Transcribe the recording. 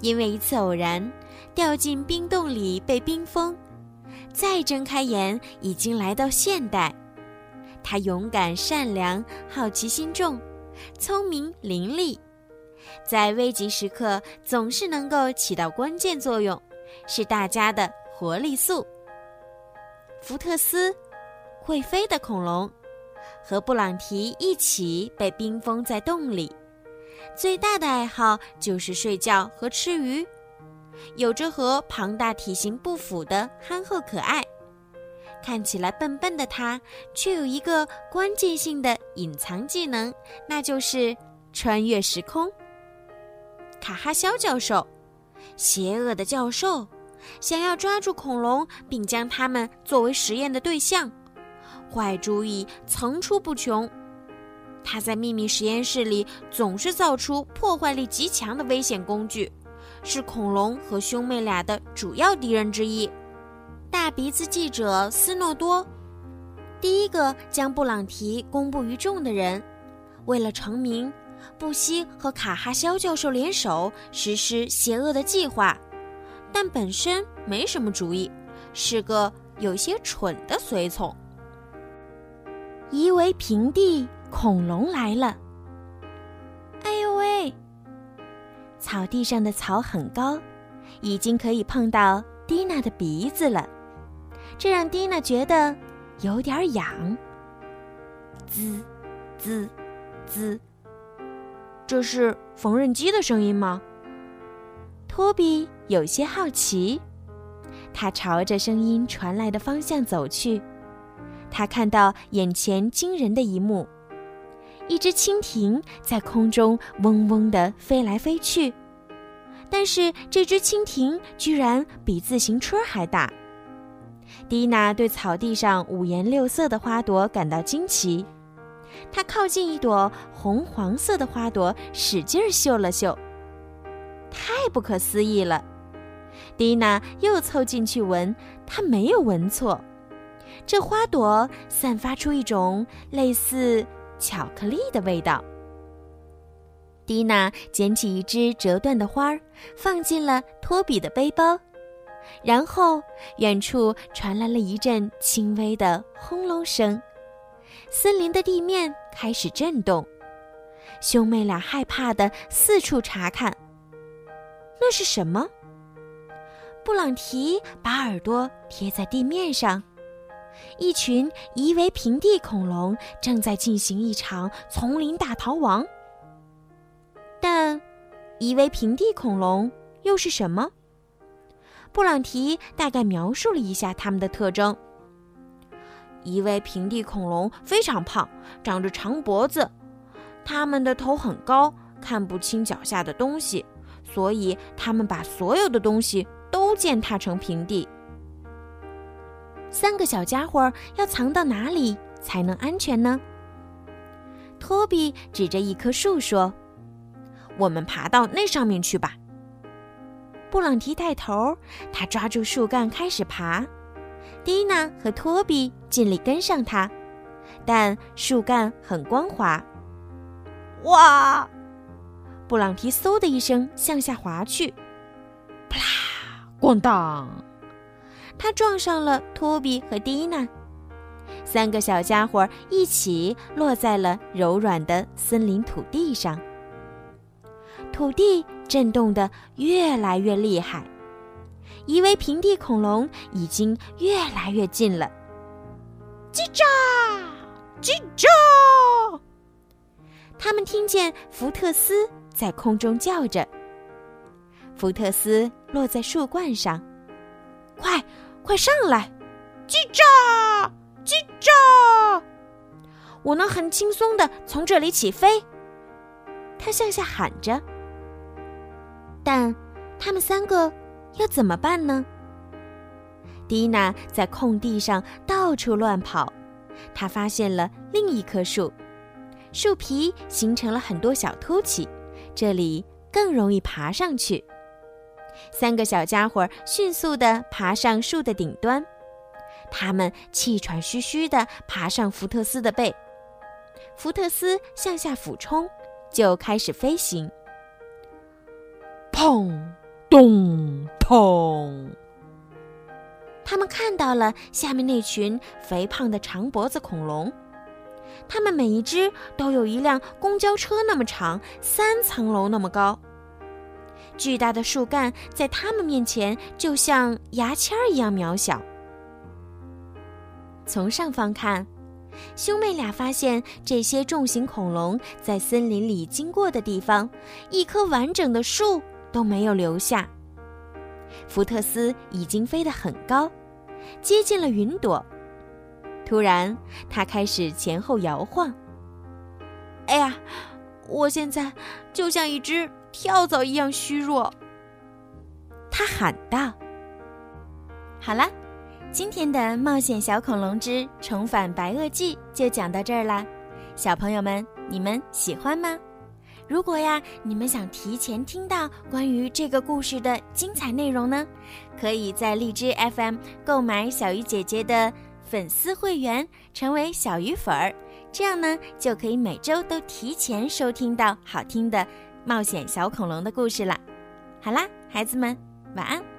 因为一次偶然，掉进冰洞里被冰封，再睁开眼，已经来到现代。他勇敢、善良、好奇心重，聪明伶俐，在危急时刻总是能够起到关键作用，是大家的活力素。福特斯，会飞的恐龙，和布朗提一起被冰封在洞里。最大的爱好就是睡觉和吃鱼，有着和庞大体型不符的憨厚可爱。看起来笨笨的他，却有一个关键性的隐藏技能，那就是穿越时空。卡哈肖教授，邪恶的教授，想要抓住恐龙并将它们作为实验的对象，坏主意层出不穷。他在秘密实验室里总是造出破坏力极强的危险工具，是恐龙和兄妹俩的主要敌人之一。大鼻子记者斯诺多，第一个将布朗提公布于众的人，为了成名，不惜和卡哈肖教授联手实施邪恶的计划，但本身没什么主意，是个有些蠢的随从。夷为平地。恐龙来了！哎呦喂！草地上的草很高，已经可以碰到蒂娜的鼻子了，这让蒂娜觉得有点痒。滋，滋，滋！这是缝纫机的声音吗？托比有些好奇，他朝着声音传来的方向走去，他看到眼前惊人的一幕。一只蜻蜓在空中嗡嗡地飞来飞去，但是这只蜻蜓居然比自行车还大。蒂娜对草地上五颜六色的花朵感到惊奇，她靠近一朵红黄色的花朵，使劲嗅了嗅，太不可思议了。蒂娜又凑近去闻，她没有闻错，这花朵散发出一种类似……巧克力的味道。蒂娜捡起一只折断的花儿，放进了托比的背包，然后远处传来了一阵轻微的轰隆声，森林的地面开始震动。兄妹俩害怕的四处查看，那是什么？布朗提把耳朵贴在地面上。一群夷为平地恐龙正在进行一场丛林大逃亡。但，夷为平地恐龙又是什么？布朗提大概描述了一下它们的特征：夷为平地恐龙非常胖，长着长脖子，它们的头很高，看不清脚下的东西，所以它们把所有的东西都践踏成平地。三个小家伙要藏到哪里才能安全呢？托比指着一棵树说：“我们爬到那上面去吧。”布朗提带头，他抓住树干开始爬。蒂娜和托比尽力跟上他，但树干很光滑。哇！布朗提嗖的一声向下滑去，啪啦，咣当！他撞上了托比和蒂娜，三个小家伙一起落在了柔软的森林土地上。土地震动得越来越厉害，以为平地恐龙已经越来越近了。叽喳，叽喳！他们听见福特斯在空中叫着。福特斯落在树冠上，快，快上来！叽喳，叽喳！我能很轻松的从这里起飞。他向下喊着。但他们三个要怎么办呢？蒂娜在空地上到处乱跑，她发现了另一棵树，树皮形成了很多小凸起，这里更容易爬上去。三个小家伙迅速地爬上树的顶端，他们气喘吁吁地爬上福特斯的背，福特斯向下俯冲，就开始飞行。砰，咚，砰！他们看到了下面那群肥胖的长脖子恐龙，它们每一只都有一辆公交车那么长，三层楼那么高。巨大的树干在它们面前就像牙签一样渺小。从上方看，兄妹俩发现这些重型恐龙在森林里经过的地方，一棵完整的树。都没有留下。福特斯已经飞得很高，接近了云朵。突然，他开始前后摇晃。哎呀，我现在就像一只跳蚤一样虚弱。他喊道：“好了，今天的《冒险小恐龙之重返白垩纪》就讲到这儿啦。小朋友们，你们喜欢吗？”如果呀，你们想提前听到关于这个故事的精彩内容呢，可以在荔枝 FM 购买小鱼姐姐的粉丝会员，成为小鱼粉儿，这样呢就可以每周都提前收听到好听的冒险小恐龙的故事了。好啦，孩子们，晚安。